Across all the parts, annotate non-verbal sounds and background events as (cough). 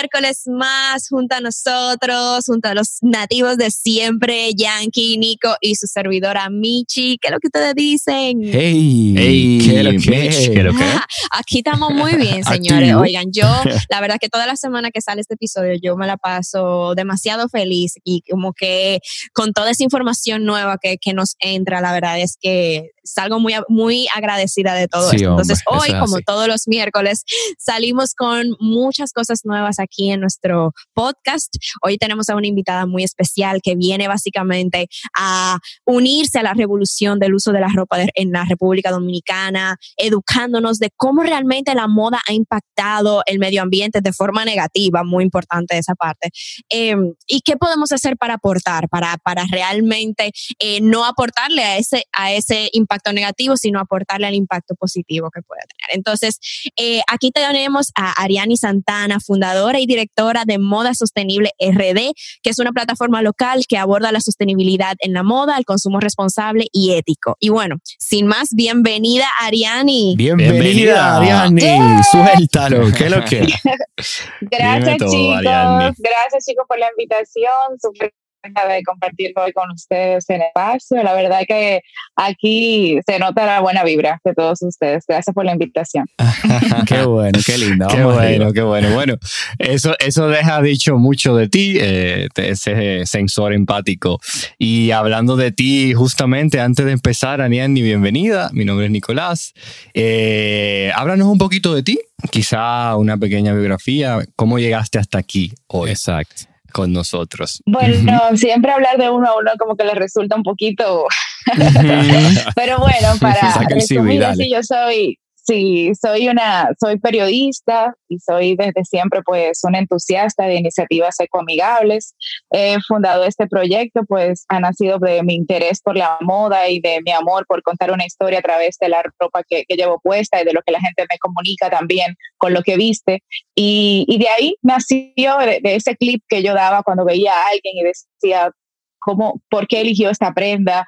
miércoles más junto a nosotros, junto a los nativos de siempre, Yankee, Nico y su servidora Michi. ¿Qué es lo que ustedes dicen? Hey, Hey, ¿qué lo que? Mitch, ¿qué lo que? (laughs) Aquí estamos muy bien, (laughs) señores. Oigan, yo, (laughs) la verdad que toda la semana que sale este episodio, yo me la paso demasiado feliz y como que con toda esa información nueva que, que nos entra, la verdad es que salgo muy, muy agradecida de todo Sí, esto. Entonces, hombre, hoy, es como así. todos los miércoles, salimos con muchas cosas nuevas aquí en nuestro podcast. Hoy tenemos a una invitada muy especial que viene básicamente a unirse a la revolución del uso de la ropa de- en la República Dominicana, educándonos de cómo realmente la moda ha impactado el medio ambiente de forma negativa, muy importante esa parte. Eh, ¿Y qué podemos hacer para aportar, para, para realmente eh, no aportarle a ese, a ese impacto negativo, sino aportarle al impacto positivo que puede tener? Entonces, eh, aquí tenemos a Ariani Santana, fundadora y directora de Moda Sostenible RD, que es una plataforma local que aborda la sostenibilidad en la moda, el consumo responsable y ético. Y bueno, sin más, bienvenida Ariani. Bienvenida, Bienvenida. Ariani. Yeah. Suéltalo, ¿qué es lo que? (laughs) Gracias todo, chicos, gracias chicos por la invitación, súper de compartir hoy con ustedes en el espacio. La verdad que aquí se nota la buena vibra de todos ustedes. Gracias por la invitación. (laughs) Qué bueno, qué linda. Qué Vamos bueno, qué bueno. Bueno, eso, eso deja dicho mucho de ti, eh, ese sensor empático. Y hablando de ti, justamente antes de empezar, Aniani, bienvenida. Mi nombre es Nicolás. Eh, háblanos un poquito de ti, quizá una pequeña biografía. ¿Cómo llegaste hasta aquí hoy Exacto. Con nosotros? Bueno, siempre hablar de uno a uno como que les resulta un poquito, (laughs) pero bueno, para resumir, sí, yo soy, sí, soy una, soy periodista y soy desde siempre pues una entusiasta de iniciativas ecoamigables. He fundado este proyecto, pues ha nacido de mi interés por la moda y de mi amor por contar una historia a través de la ropa que, llevo puesta y de lo que la gente me comunica también con lo que viste. Y, de ahí nació de ese clip que yo daba cuando veía a alguien y decía, ¿cómo, ¿por qué eligió esta prenda?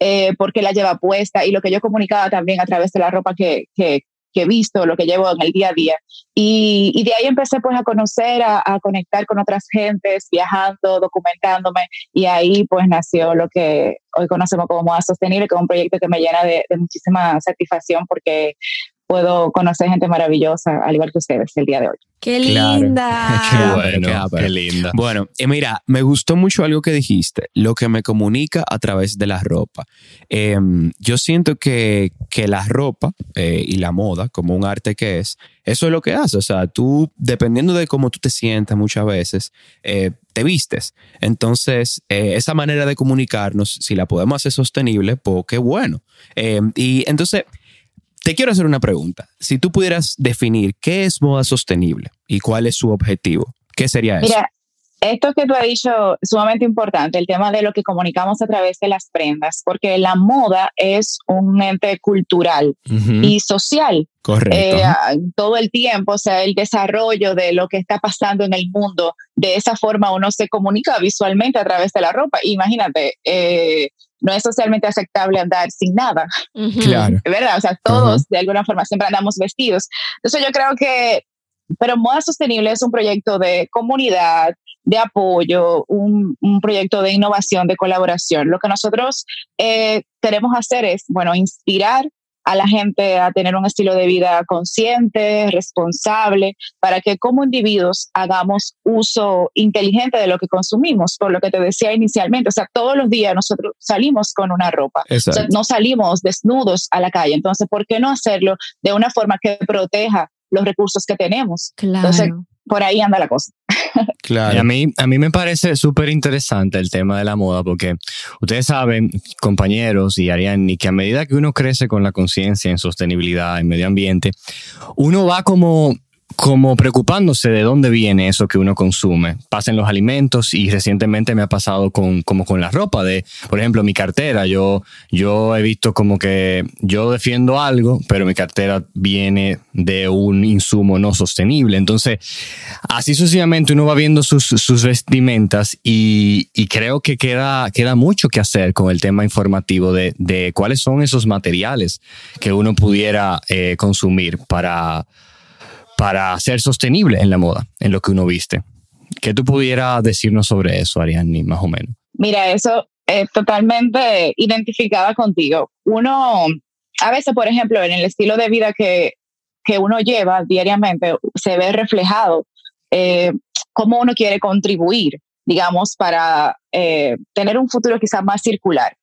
Eh, ¿Por qué la lleva puesta? Y lo que yo comunicaba también a través de la ropa que, que, que he visto, lo que llevo en el día a día. Y, y de ahí empecé pues a conocer, a, a conectar con otras gentes, viajando, documentándome. Y ahí pues nació lo que hoy conocemos como Moda Sostenible, que es un proyecto que me llena de, de muchísima satisfacción porque puedo conocer gente maravillosa, al igual que ustedes el día de hoy. ¡Qué Claro. linda! (laughs) Qué Qué bueno, qué qué linda. Bueno, eh, mira, me gustó mucho algo que dijiste, lo que me comunica a través de la ropa. Eh, yo siento que, que la ropa eh, y la moda, como un arte que es, eso es lo que hace. O sea, tú, dependiendo de cómo tú te sientas muchas veces, eh, te vistes. Entonces, eh, esa manera de comunicarnos, si la podemos hacer sostenible, pues qué bueno. Eh, y entonces, te quiero hacer una pregunta. Si tú pudieras definir qué es moda sostenible y cuál es su objetivo, ¿qué sería eso? Mira, esto que tú has dicho es sumamente importante, el tema de lo que comunicamos a través de las prendas, porque la moda es un ente cultural Ujú. y social Correcto. eh, a- todo el tiempo, o sea, el desarrollo de lo que está pasando en el mundo, de esa forma uno se comunica visualmente a través de la ropa. Imagínate, eh, no es socialmente aceptable andar sin nada, claro. ¿verdad? O sea, todos de alguna forma siempre andamos vestidos. Entonces yo creo que, pero Moda Sostenible es un proyecto de comunidad, de apoyo, un, un proyecto de innovación, de colaboración. Lo que nosotros eh, queremos hacer es, bueno, inspirar a la gente a tener un estilo de vida consciente, responsable, para que como individuos hagamos uso inteligente de lo que consumimos, por lo que te decía inicialmente. O sea, todos los días nosotros salimos con una ropa. O sea, no salimos desnudos a la calle. Entonces, ¿por qué no hacerlo de una forma que proteja los recursos que tenemos? Claro. Entonces, por ahí anda la cosa. Y a Claro. mí, a mí me parece súper interesante el tema de la moda porque ustedes saben, compañeros y Ariane, que a medida que uno crece con la conciencia en sostenibilidad, en medio ambiente, uno va como como preocupándose de dónde viene eso que uno consume. Pasa en los alimentos y recientemente me ha pasado con, como con la ropa de, por ejemplo, mi cartera. Yo, yo he visto como que yo defiendo algo, pero mi cartera viene de un insumo no sostenible. Entonces, así sucesivamente uno va viendo sus, sus vestimentas y, y creo que queda, queda mucho que hacer con el tema informativo de, de cuáles son esos materiales que uno pudiera eh, consumir para para ser sostenible en la moda, en lo que uno viste. ¿Qué tú pudieras decirnos sobre eso, Ariane, más o menos? Mira, eso es totalmente identificada contigo. Uno, a veces, por ejemplo, en el estilo de vida que, que uno lleva diariamente, se ve reflejado eh, cómo uno quiere contribuir, digamos, para eh, tener un futuro quizás más circular.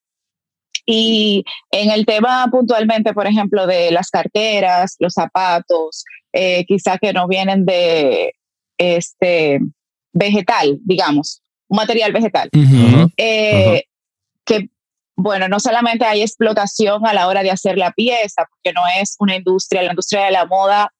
Y en el tema puntualmente, por ejemplo, de las carteras, los zapatos, eh, quizás que no vienen de este vegetal, digamos, un material vegetal, eh, que bueno, no solamente hay explotación a la hora de hacer la pieza, porque no es una industria, la industria de la moda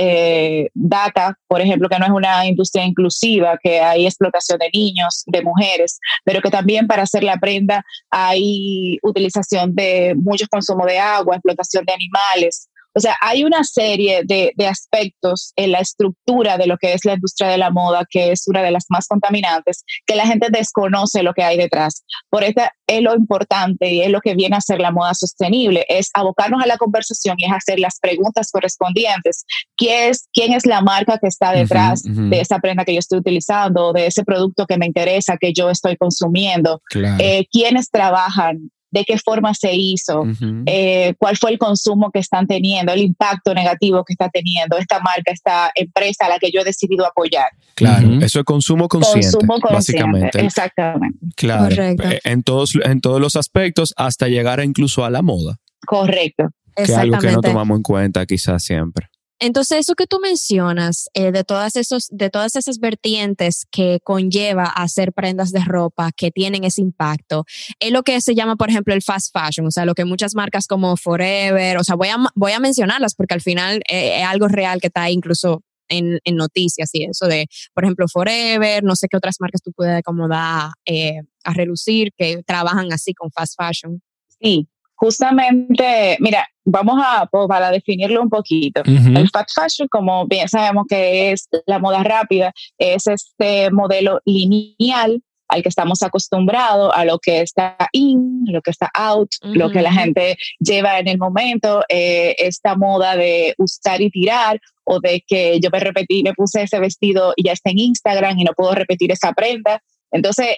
eh, data, por ejemplo, que no es una industria inclusiva, que hay explotación de niños, de mujeres, pero que también para hacer la prenda hay utilización de mucho consumo de agua, explotación de animales. O sea, hay una serie de, aspectos en la estructura de lo que es la industria de la moda, que es una de las más contaminantes, que la gente desconoce lo que hay detrás. Por eso es lo importante y es lo que viene a ser la moda sostenible, es abocarnos a la conversación y es hacer las preguntas correspondientes. ¿Quién es, quién es la marca que está detrás de esa prenda que yo estoy utilizando, de ese producto que me interesa, que yo estoy consumiendo? Eh, ¿Quiénes trabajan de qué forma se hizo, eh, cuál fue el consumo que están teniendo, el impacto negativo que está teniendo esta marca, esta empresa a la que yo he decidido apoyar. Claro, eso es consumo consciente, consumo consciente básicamente. Exactamente. Claro, eh, en todos, en todos los aspectos, hasta llegar incluso a la moda. Correcto. Que es algo que no tomamos en cuenta quizás siempre. Entonces, eso que tú mencionas eh, de, todas esos, de todas esas vertientes que conlleva hacer prendas de ropa que tienen ese impacto, es lo que se llama, por ejemplo, el fast fashion, o sea, lo que muchas marcas como Forever, o sea, voy a, voy a mencionarlas porque al final eh, es algo real que está incluso en, en, noticias y eso de, por ejemplo, Forever, no sé qué otras marcas tú puedes acomodar eh, a relucir que trabajan así con fast fashion. Sí, justamente, mira, vamos a, pues, para definirlo un poquito. El fast fashion, como bien sabemos que es la moda rápida, es este modelo lineal al que estamos acostumbrados, a lo que está in, lo que está out, lo que la gente lleva en el momento, eh, esta moda de usar y tirar, o de que yo me repetí, me puse ese vestido y ya está en Instagram y no puedo repetir esa prenda. Entonces,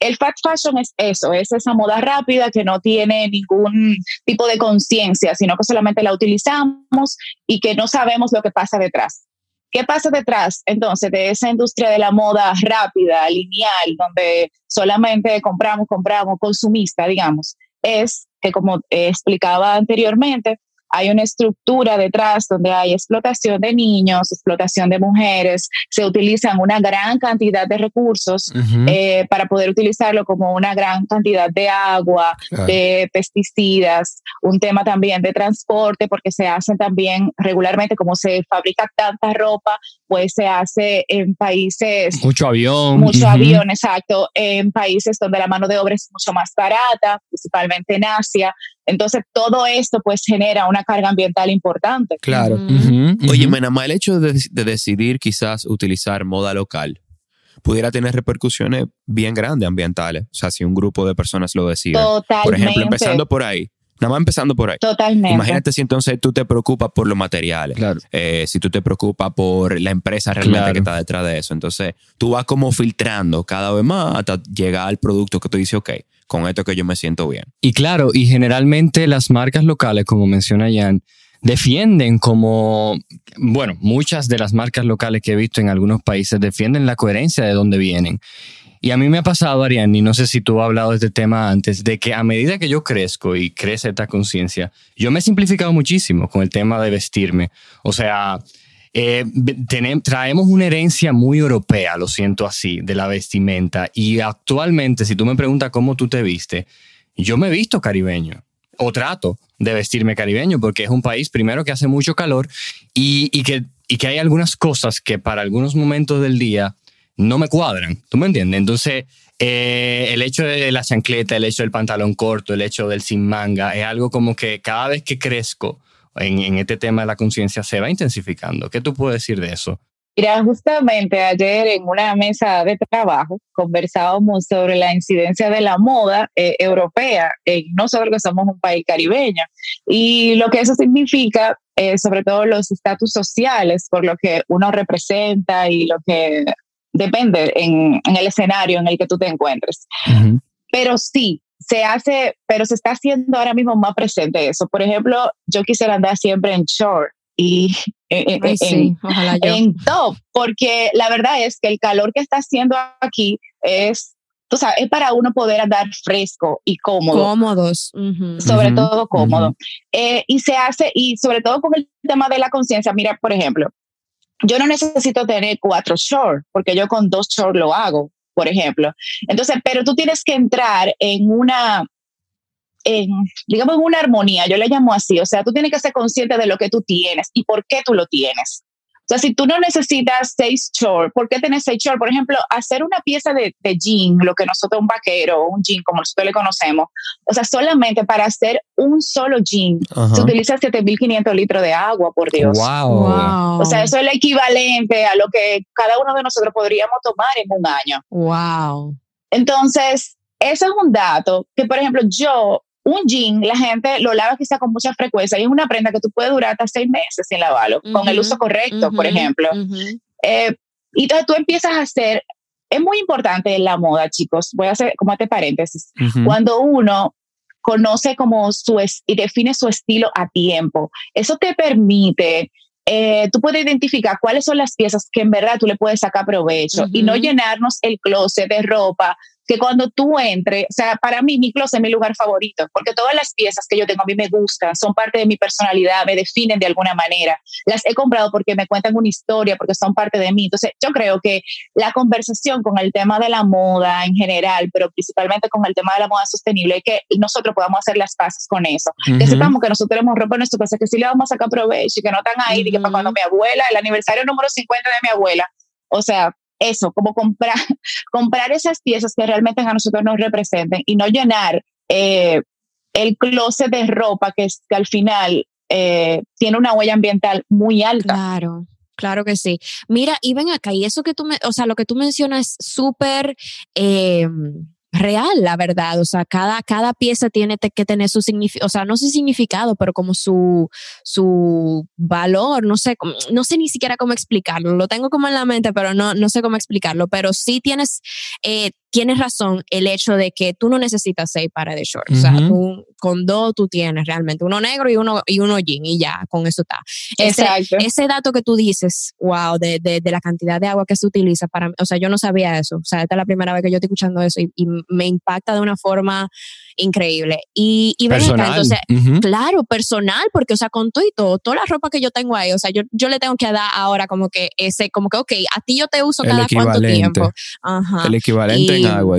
el fast fashion es eso, es esa moda rápida que no tiene ningún tipo de conciencia, sino que solamente la utilizamos y que no sabemos lo que pasa detrás. ¿Qué pasa detrás entonces de esa industria de la moda rápida, lineal, donde solamente compramos, compramos, consumista, digamos? Es que como explicaba anteriormente, hay una estructura detrás donde hay explotación de niños, explotación de mujeres, se utilizan una gran cantidad de recursos eh, para poder utilizarlo como una gran cantidad de agua, de pesticidas, un tema también de transporte, porque se hace también regularmente, como se fabrica tanta ropa, pues se hace en países... Mucho avión. Mucho avión, exacto, en países donde la mano de obra es mucho más barata, principalmente en Asia. Entonces, todo esto pues genera una carga ambiental importante. Claro. Oye, Menama, el hecho de, decidir quizás utilizar moda local pudiera tener repercusiones bien grandes ambientales. O sea, si un grupo de personas lo decide. Totalmente. Por ejemplo, empezando por ahí. Nada más empezando por ahí. Totalmente. Imagínate si entonces tú te preocupas por los materiales. Claro. Eh, si tú te preocupas por la empresa realmente que está detrás de eso. Entonces, tú vas como filtrando cada vez más hasta llegar al producto que tú dices, ok, con esto que yo me siento bien. Y claro, y generalmente las marcas locales, como menciona Jan, defienden como, bueno, muchas de las marcas locales que he visto en algunos países defienden la coherencia de dónde vienen. Y a mí me ha pasado, Ariane, y no sé si tú has hablado de este tema antes, de que a medida que yo crezco y crece esta conciencia, yo me he simplificado muchísimo con el tema de vestirme. O sea, eh, traemos una herencia muy europea, lo siento así, de la vestimenta. Y actualmente, si tú me preguntas cómo tú te viste, yo me he visto caribeño o trato de vestirme caribeño porque es un país primero que hace mucho calor y que hay algunas cosas que para algunos momentos del día no me cuadran. ¿Tú me entiendes? Entonces, eh, el hecho de la chancleta, el hecho del pantalón corto, el hecho del sin manga, es algo como que cada vez que crezco, en, este tema de la conciencia se va intensificando. ¿Qué tú puedes decir de eso? Mira, justamente ayer en una mesa de trabajo conversábamos sobre la incidencia de la moda eh, europea en nosotros que somos un país caribeño y lo que eso significa, eh, sobre todo los estatus sociales por lo que uno representa y lo que depende en, el escenario en el que tú te encuentres. Pero sí, se hace, pero se está haciendo ahora mismo más presente eso. Por ejemplo, yo quisiera andar siempre en short y (laughs) en, top, porque la verdad es que el calor que está haciendo aquí es, tú sabes, es para uno poder andar fresco y cómodo. Cómodos. Sobre todo cómodo. Eh, y se hace, y sobre todo con el tema de la conciencia, mira, por ejemplo, yo no necesito tener cuatro shorts, porque yo con dos shorts lo hago, por ejemplo. Entonces, pero tú tienes que entrar en una, en, digamos, en una armonía, yo le llamo así, o sea, tú tienes que ser consciente de lo que tú tienes y por qué tú lo tienes. O sea, si tú no necesitas seis shorts, ¿por qué tienes seis shorts? Por ejemplo, hacer una pieza de, de jean, lo que nosotros un vaquero, un jean como nosotros le conocemos, o sea, solamente para hacer un solo jean se utiliza 7.500 litros de agua, por Dios. Wow. O sea, eso es el equivalente a lo que cada uno de nosotros podríamos tomar en un año. Wow. Entonces, eso es un dato que, por ejemplo, yo un jean, la gente lo lava quizá con mucha frecuencia. Y es una prenda que tú puedes durar hasta seis meses sin lavarlo, con el uso correcto, por ejemplo. Eh, y entonces tú empiezas a hacer, es muy importante en la moda, chicos, voy a hacer como este paréntesis, cuando uno conoce como su y define su estilo a tiempo, eso te permite eh, tú puedes identificar cuáles son las piezas que en verdad tú le puedes sacar provecho y no llenarnos el closet de ropa que cuando tú entres, o sea, para mí mi closet es mi lugar favorito, porque todas las piezas que yo tengo a mí me gustan, son parte de mi personalidad, me definen de alguna manera. Las he comprado porque me cuentan una historia, porque son parte de mí. Entonces, yo creo que la conversación con el tema de la moda en general, pero principalmente con el tema de la moda sostenible, es que nosotros podamos hacer las paces con eso. Que sepamos que nosotros tenemos ropa en nuestro casa, que sí le vamos a sacar provecho y que no están ahí, y que para cuando mi abuela, el aniversario número 50 de mi abuela, o sea, eso, como comprar, (laughs) comprar esas piezas que realmente a nosotros nos representen y no llenar eh, el closet de ropa que, que al final eh, tiene una huella ambiental muy alta. Claro. Claro que sí. Mira, y ven acá, y eso que tú me, o sea, lo que tú mencionas es súper eh, real, la verdad. O sea, cada, cada pieza tiene que tener su significado, o sea, no su significado, pero como su, su valor, no sé, no sé ni siquiera cómo explicarlo. Lo tengo como en la mente, pero no, no sé cómo explicarlo. Pero sí tienes, eh, tienes razón el hecho de que tú no necesitas seis pares de shorts. O sea, tú, con dos tú tienes realmente uno negro y uno, y uno jean y ya, con eso está. Ese, ese dato que tú dices, wow, de, de, de, la cantidad de agua que se utiliza para, o sea, yo no sabía eso. O sea, esta es la primera vez que yo estoy escuchando eso y, me impacta de una forma increíble. Y, y ven acá, entonces, claro, personal, porque, o sea, con todo y todo, toda la ropa que yo tengo ahí, o sea, yo, yo le tengo que dar ahora como que ese, como que, ok, a ti yo te uso cada cuánto tiempo. Ajá. El equivalente en agua.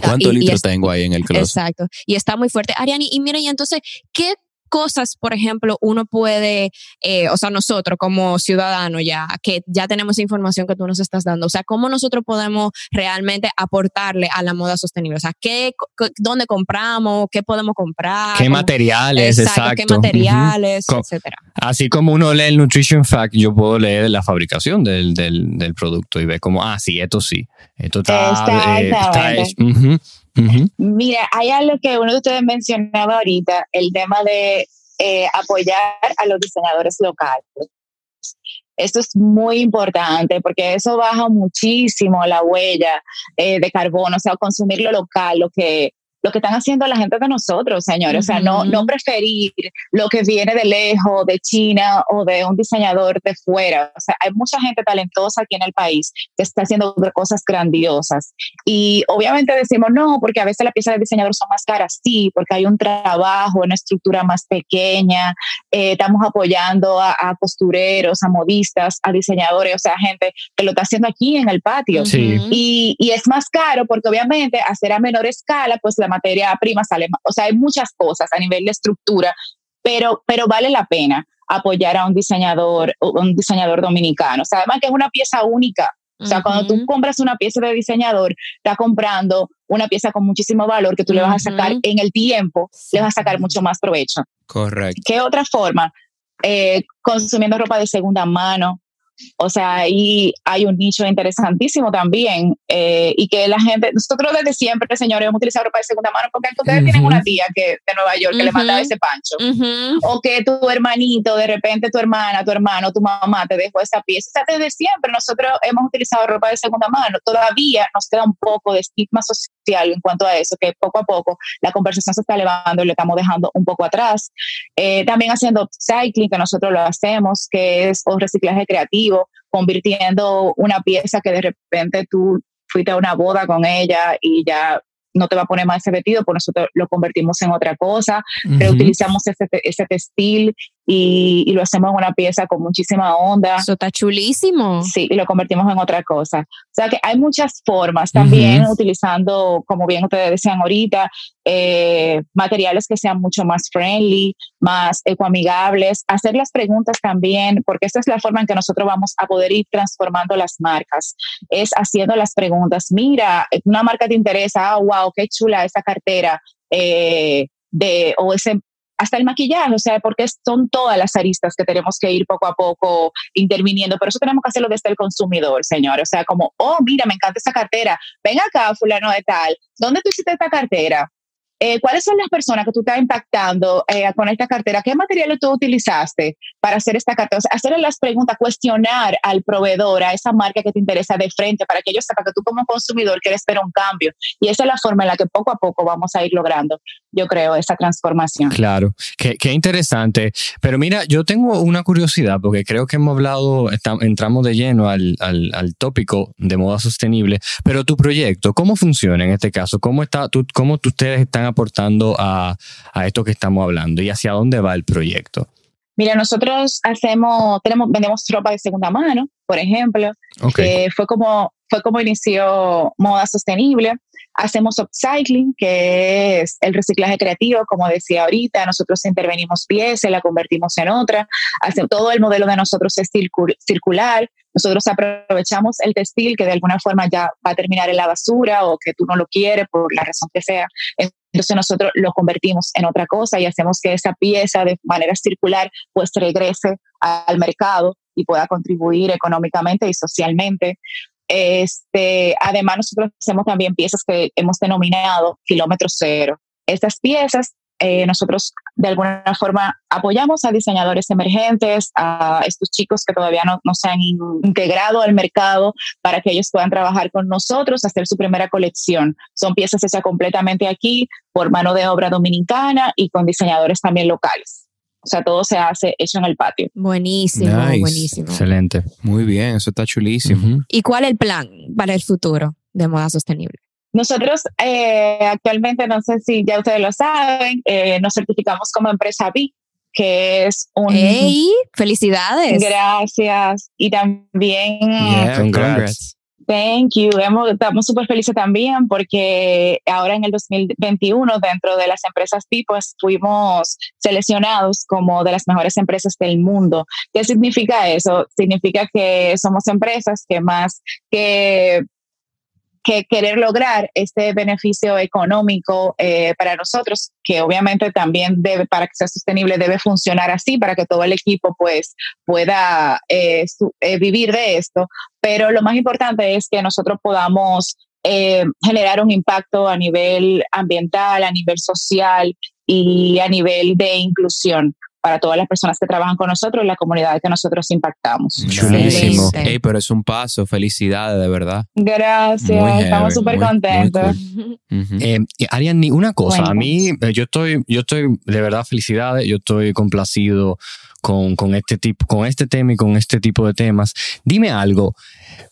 ¿Cuántos litros tengo ahí en el closet? Exacto. Y está muy fuerte. Ariani, y mira, y entonces, ¿qué cosas, por ejemplo, uno puede, eh, o sea, nosotros como ciudadanos ya, que ya tenemos información que tú nos estás dando, o sea, cómo nosotros podemos realmente aportarle a la moda sostenible, o sea, ¿qué, dónde compramos, qué podemos comprar, qué materiales, exacto, qué materiales, etcétera. Así como uno lee el Nutrition Fact, yo puedo leer la fabricación del, del, del producto y ver como, ah, sí, esto sí, esto está, eh, Mira, hay algo que uno de ustedes mencionaba ahorita, el tema de eh, apoyar a los diseñadores locales. Esto es muy importante porque eso baja muchísimo la huella eh, de carbono, o sea, consumir lo local, lo que lo que están haciendo la gente de nosotros, señores. O sea, no, no preferir lo que viene de lejos, de China o de un diseñador de fuera. O sea, hay mucha gente talentosa aquí en el país que está haciendo cosas grandiosas. Y obviamente decimos, no, porque a veces las piezas de diseñador son más caras, sí, porque hay un trabajo, una estructura más pequeña. Eh, estamos apoyando a, costureros, a modistas, a diseñadores, o sea, gente que lo está haciendo aquí en el patio. Y, y es más caro porque obviamente hacer a menor escala, pues la materia prima sale, o sea, hay muchas cosas a nivel de estructura, pero, pero vale la pena apoyar a un diseñador, un diseñador dominicano. O sea, además que es una pieza única. O sea, cuando tú compras una pieza de diseñador, estás comprando una pieza con muchísimo valor que tú le vas a sacar en el tiempo, le vas a sacar mucho más provecho. Correcto. ¿Qué otra forma? Eh, consumiendo ropa de segunda mano. O sea, ahí hay un nicho interesantísimo también eh, y que la gente, nosotros desde siempre, señores, hemos utilizado ropa de segunda mano porque ustedes tienen una tía que de Nueva York que le mandaba ese pancho o que tu hermanito, de repente tu hermana, tu hermano, tu mamá te dejó esa pieza. O sea, desde siempre nosotros hemos utilizado ropa de segunda mano. Todavía nos queda un poco de estigma social en cuanto a eso, que poco a poco la conversación se está elevando y le estamos dejando un poco atrás. Eh, también haciendo cycling, que nosotros lo hacemos, que es un reciclaje creativo, convirtiendo una pieza que de repente tú fuiste a una boda con ella y ya no te va a poner más ese vestido, pues nosotros lo convertimos en otra cosa, reutilizamos ese, ese textil y, lo hacemos en una pieza con muchísima onda. Eso está chulísimo. Sí, y lo convertimos en otra cosa. O sea que hay muchas formas también utilizando, como bien ustedes decían ahorita, eh, materiales que sean mucho más friendly, más ecoamigables, hacer las preguntas también, porque esta es la forma en que nosotros vamos a poder ir transformando las marcas, es haciendo las preguntas. Mira, una marca te interesa, ah, wow, qué chula esa cartera. Eh, de, o ese hasta el maquillaje, o sea, porque son todas las aristas que tenemos que ir poco a poco interviniendo, pero eso tenemos que hacerlo desde el consumidor, señor, o sea, como, oh, mira, me encanta esa cartera, ven acá, fulano de tal, ¿dónde tú hiciste esta cartera? Eh, ¿cuáles son las personas que tú estás impactando eh, con esta cartera? ¿Qué materiales tú utilizaste para hacer esta cartera? O sea, hacerle las preguntas, cuestionar al proveedor, a esa marca que te interesa de frente, para que ellos sepan que tú como consumidor quieres ver un cambio. Y esa es la forma en la que poco a poco vamos a ir logrando, yo creo, esa transformación. Claro, qué, qué interesante. Pero mira, yo tengo una curiosidad, porque creo que hemos hablado, entramos de lleno al, al, al, tópico de moda sostenible, pero tu proyecto, ¿cómo funciona en este caso? ¿Cómo, está, tú, cómo ustedes están aportando a, esto que estamos hablando y hacia dónde va el proyecto? Mira, nosotros hacemos, tenemos, vendemos ropa de segunda mano, por ejemplo, que fue como, fue como inició Moda Sostenible. Hacemos upcycling, que es el reciclaje creativo, como decía ahorita. Nosotros intervenimos piezas, la convertimos en otra. Hace, todo el modelo de nosotros es circular. Nosotros aprovechamos el textil que de alguna forma ya va a terminar en la basura o que tú no lo quieres por la razón que sea. Entonces nosotros lo convertimos en otra cosa y hacemos que esa pieza de manera circular pues regrese al mercado y pueda contribuir económicamente y socialmente. Este, además, nosotros hacemos también piezas que hemos denominado kilómetro cero. Estas piezas eh, nosotros de alguna forma apoyamos a diseñadores emergentes, a estos chicos que todavía no, no, se han integrado al mercado para que ellos puedan trabajar con nosotros, hacer su primera colección. Son piezas hechas completamente aquí por mano de obra dominicana y con diseñadores también locales. O sea, todo se hace hecho en el patio. Buenísimo, buenísimo. Excelente. Muy bien, eso está chulísimo. ¿Y cuál es el plan para el futuro de moda sostenible? Nosotros eh, actualmente, no sé si ya ustedes lo saben, eh, nos certificamos como empresa B, que es un... ¡Hey! ¡Felicidades! Gracias. Y también... congrats. Thank you. estamos súper felices también porque ahora en el 2021 dentro de las empresas pues fuimos seleccionados como de las mejores empresas del mundo. ¿Qué significa eso? Significa que somos empresas que más que que querer lograr este beneficio económico eh, para nosotros, que obviamente también debe, para que sea sostenible, debe funcionar así, para que todo el equipo pues pueda eh, eh, vivir de esto. Pero lo más importante es que nosotros podamos generar un impacto a nivel ambiental, a nivel social y a nivel de inclusión para todas las personas que trabajan con nosotros y la comunidad que nosotros impactamos. Chulísimo. pero es un paso, felicidades, de verdad. Gracias, estamos súper contentos. Eh, Ariane, una cosa, a mí, eh, yo estoy, yo estoy, de verdad, felicidades, yo estoy complacido con, este tipo, con este tema y con este tipo de temas. Dime algo,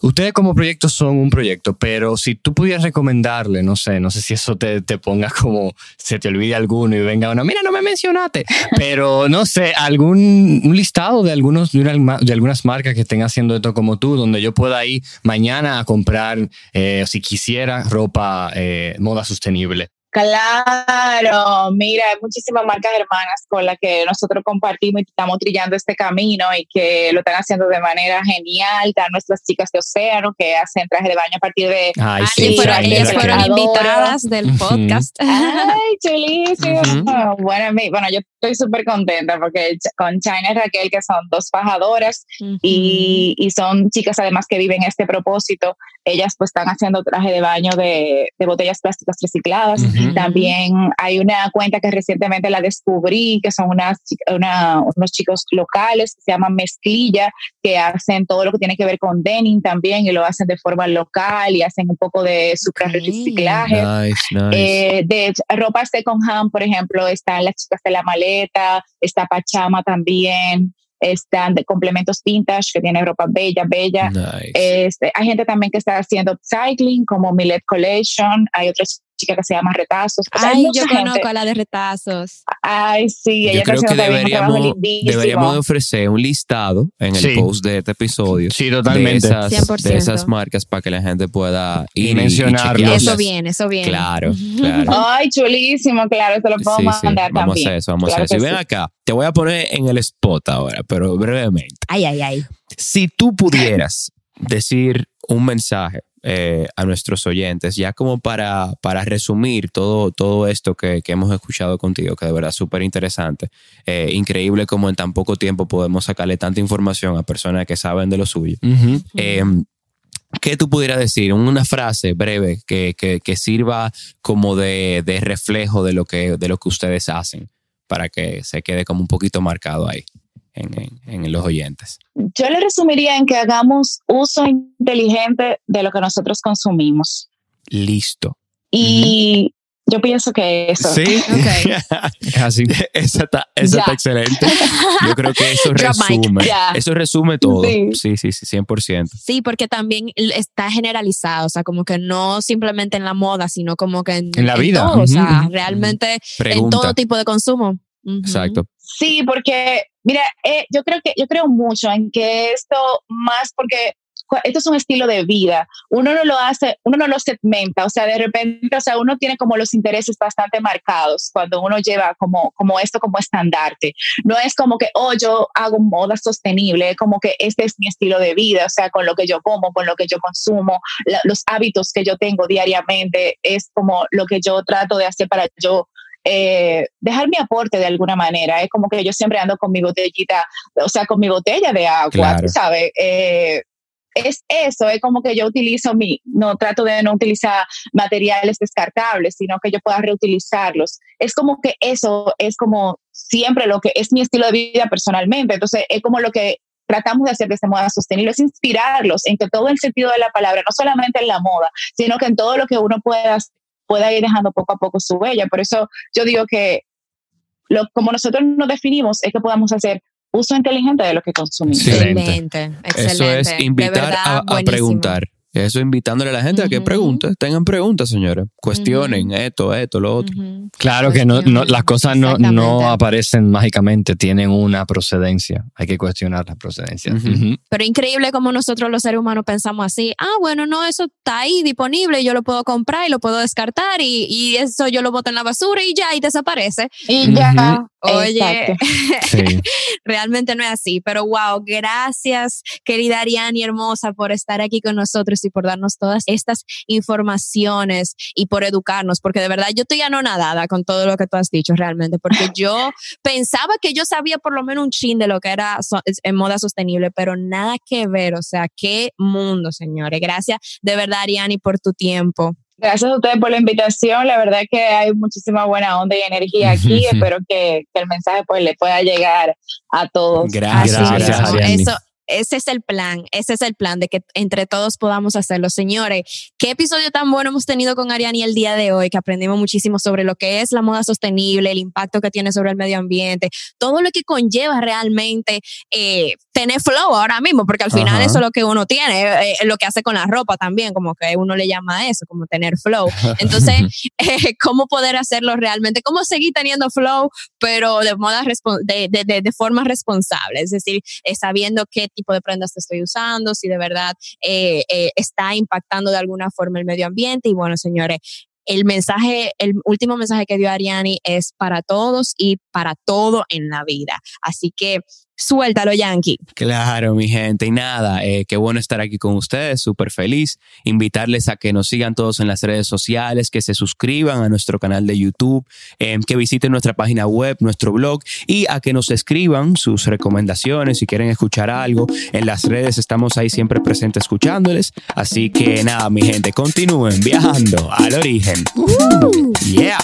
ustedes como proyecto son un proyecto, pero si tú pudieras recomendarle, no sé, no sé si eso te, te ponga como se te olvide alguno y venga uno, mira, no me mencionaste, pero no sé, algún listado de, algunos, de, algunas marcas que estén haciendo esto como tú, donde yo pueda ir mañana a comprar, eh, si quisiera, ropa eh, moda sostenible. Claro, mira, hay muchísimas marcas hermanas con las que nosotros compartimos y estamos trillando este camino y que lo están haciendo de manera genial. Están nuestras chicas de Océano que hacen traje de baño a partir de... Ay, sí, ellas fueron invitadas del podcast. Ay, chulísimo. bueno, bueno, yo estoy súper contenta porque con China y Raquel, que son dos fajadoras y, y, son chicas además que viven este propósito, ellas pues están haciendo traje de baño de, de botellas plásticas recicladas. También hay una cuenta que recientemente la descubrí, que son unas, una, unos chicos locales que se llaman Mezclilla, que hacen todo lo que tiene que ver con denim también y lo hacen de forma local y hacen un poco de super reciclaje. Eh, de ropa second hand, por ejemplo, están las chicas de la maleta, está Pachama también están de complementos vintage que tiene ropa bella, bella. Este, hay gente también que está haciendo cycling como Millet Collection, hay otras chica que se llama Retazos. Ay, yo conozco a la de Retazos. Ay, sí, ella yo creo que deberíamos, deberíamos de ofrecer un listado en el post de este episodio. Sí, totalmente. De esas, de esas marcas para que la gente pueda ir y mencionarlas. Eso viene, eso viene. Claro, (laughs) claro. Ay, chulísimo, claro, te lo puedo mandar vamos también. a eso, vamos a eso. Y ven acá, te voy a poner en el spot ahora, pero brevemente. Ay, ay, ay. Si tú pudieras decir un mensaje eh, a nuestros oyentes, ya como para, para resumir todo, todo esto que, hemos escuchado contigo, que de verdad es súper interesante. Eh, increíble como en tan poco tiempo podemos sacarle tanta información a personas que saben de lo suyo. Eh, ¿Qué tú pudieras decir? Una frase breve que, que, sirva como de, de, reflejo de lo, que, de lo que ustedes hacen para que se quede como un poquito marcado ahí en, los oyentes? Yo le resumiría en que hagamos uso inteligente de lo que nosotros consumimos. Listo. Y yo pienso que eso. Sí, (laughs) (laughs) así. Esa está, excelente. Yo creo que eso (laughs) resume. Eso resume todo. Sí. sí, sí, 100%. Sí, porque también está generalizado, o sea, como que no simplemente en la moda, sino como que en, en la vida. o sea, realmente en todo tipo de consumo. Exacto. Sí, porque, mira, eh, yo creo que yo creo mucho en que esto más porque esto es un estilo de vida. Uno no lo hace, uno no lo segmenta, o sea, de repente, o sea, uno tiene como los intereses bastante marcados cuando uno lleva como, como esto como estandarte. No es como que, oh, yo hago moda sostenible, como que este es mi estilo de vida, o sea, con lo que yo como, con lo que yo consumo, los hábitos que yo tengo diariamente, es como lo que yo trato de hacer para yo eh, dejar mi aporte de alguna manera. Es como que yo siempre ando con mi botellita, o sea, con mi botella de agua, ¿sabes? Eh, es eso, es como que yo utilizo mi, no trato de no utilizar materiales descartables, sino que yo pueda reutilizarlos. Es como que eso es como siempre lo que es mi estilo de vida personalmente. Entonces, es como lo que tratamos de hacer de esta moda sostenible, es inspirarlos en que todo el sentido de la palabra, no solamente en la moda, sino que en todo lo que uno pueda pueda ir dejando poco a poco su huella. Por eso yo digo que lo, como nosotros nos definimos es que podamos hacer uso inteligente de lo que consumimos. Excelente, excelente. Eso es invitar a, preguntar. Eso invitándole a la gente a que pregunte, tengan preguntas, señores. Cuestionen esto, esto, lo otro. Claro que no, las cosas no, no, aparecen mágicamente, tienen una procedencia. Hay que cuestionar la procedencia. Pero increíble como nosotros los seres humanos pensamos así. Ah, bueno, no, eso está ahí disponible, yo lo puedo comprar y lo puedo descartar y, y eso yo lo boto en la basura y ya, y desaparece. Y ya. Oye, (laughs) realmente no es así, pero wow, gracias querida Ariani hermosa por estar aquí con nosotros y por darnos todas estas informaciones y por educarnos, porque de verdad yo estoy anonadada con todo lo que tú has dicho realmente, porque (laughs) yo pensaba que yo sabía por lo menos un chin de lo que era en moda sostenible, pero nada que ver, o sea, qué mundo, señores. Gracias de verdad Ariani por tu tiempo. Gracias a ustedes por la invitación. La verdad que hay muchísima buena onda y energía aquí. Espero que, el mensaje pues le pueda llegar a todos. Gracias. Gracias ese es el plan, ese es el plan de que entre todos podamos hacerlo. Señores, qué episodio tan bueno hemos tenido con Ariani el día de hoy, que aprendimos muchísimo sobre lo que es la moda sostenible, el impacto que tiene sobre el medio ambiente, todo lo que conlleva realmente eh, tener flow ahora mismo, porque al final eso es lo que uno tiene, eh, eh, lo que hace con la ropa también, como que uno le llama a eso, como tener flow. (laughs) Entonces, ¿cómo poder hacerlo realmente? ¿Cómo seguir teniendo flow, pero de, moda de, de, de, forma responsable? Es decir, sabiendo qué tipo de prendas te estoy usando, si de verdad eh, eh, está impactando de alguna forma el medio ambiente. Y bueno, señores, el mensaje, el último mensaje que dio Ariani es para todos y para todo en la vida. Así que Suéltalo, Yankee. Claro, mi gente. Y nada, eh, qué bueno estar aquí con ustedes, súper feliz. Invitarles a que nos sigan todos en las redes sociales, que se suscriban a nuestro canal de YouTube, em, que visiten nuestra página web, nuestro blog y a que nos escriban sus recomendaciones si quieren escuchar algo. En las redes estamos ahí siempre presentes escuchándoles. Así que nada, mi gente, continúen viajando al origen. Yeah.